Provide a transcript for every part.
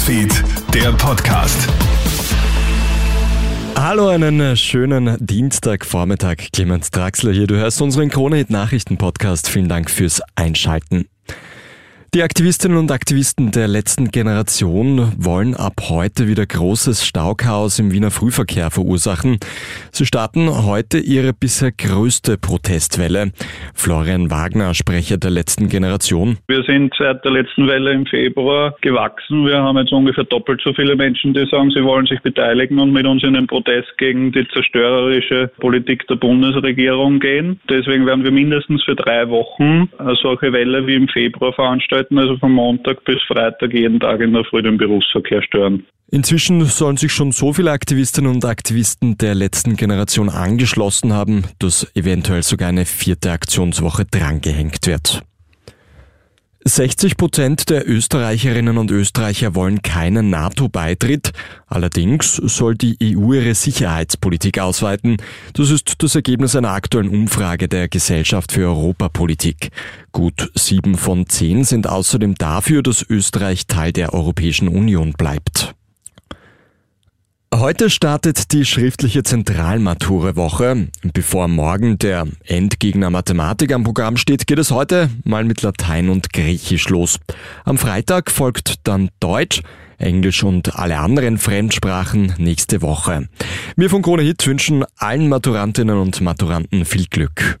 Newsfeed, der Podcast. Hallo, einen schönen Dienstagvormittag. Clemens Draxler hier. Du hörst unseren Krone-Hit-Nachrichten-Podcast. Vielen Dank fürs Einschalten. Die Aktivistinnen und Aktivisten der letzten Generation wollen ab heute wieder großes Stauchaos im Wiener Frühverkehr verursachen. Sie starten heute ihre bisher größte Protestwelle. Florian Wagner, Sprecher der letzten Generation. Wir sind seit der letzten Welle im Februar gewachsen. Wir haben jetzt ungefähr doppelt so viele Menschen, die sagen, sie wollen sich beteiligen und mit uns in den Protest gegen die zerstörerische Politik der Bundesregierung gehen. Deswegen werden wir mindestens für drei Wochen eine solche Welle wie im Februar veranstalten Arbeiten, also von Montag bis Freitag jeden Tag in der Früh den Berufsverkehr stören. Inzwischen sollen sich schon so viele Aktivistinnen und Aktivisten der letzten Generation angeschlossen haben, dass eventuell sogar eine vierte Aktionswoche drangehängt wird. 60 Prozent der Österreicherinnen und Österreicher wollen keinen NATO-Beitritt. Allerdings soll die EU ihre Sicherheitspolitik ausweiten. Das ist das Ergebnis einer aktuellen Umfrage der Gesellschaft für Europapolitik. Gut sieben von zehn sind außerdem dafür, dass Österreich Teil der Europäischen Union bleibt. Heute startet die schriftliche Zentralmature-Woche. Bevor morgen der Endgegner Mathematik am Programm steht, geht es heute mal mit Latein und Griechisch los. Am Freitag folgt dann Deutsch, Englisch und alle anderen Fremdsprachen nächste Woche. Wir von Krone Hit wünschen allen Maturantinnen und Maturanten viel Glück.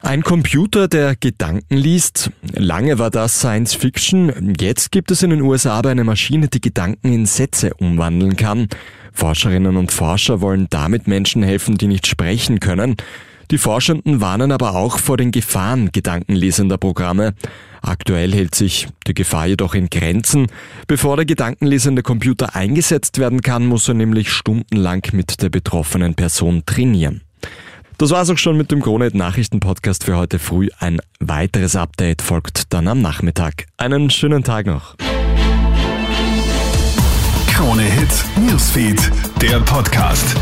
Ein Computer, der Gedanken liest. Lange war das Science Fiction. Jetzt gibt es in den USA aber eine Maschine, die Gedanken in Sätze umwandeln kann. Forscherinnen und Forscher wollen damit Menschen helfen, die nicht sprechen können. Die Forschenden warnen aber auch vor den Gefahren gedankenlesender Programme. Aktuell hält sich die Gefahr jedoch in Grenzen. Bevor der gedankenlesende Computer eingesetzt werden kann, muss er nämlich stundenlang mit der betroffenen Person trainieren. Das war's auch schon mit dem Kronet Nachrichten Podcast für heute früh. Ein weiteres Update folgt dann am Nachmittag. Einen schönen Tag noch. Krone Hit Newsfeed, der Podcast.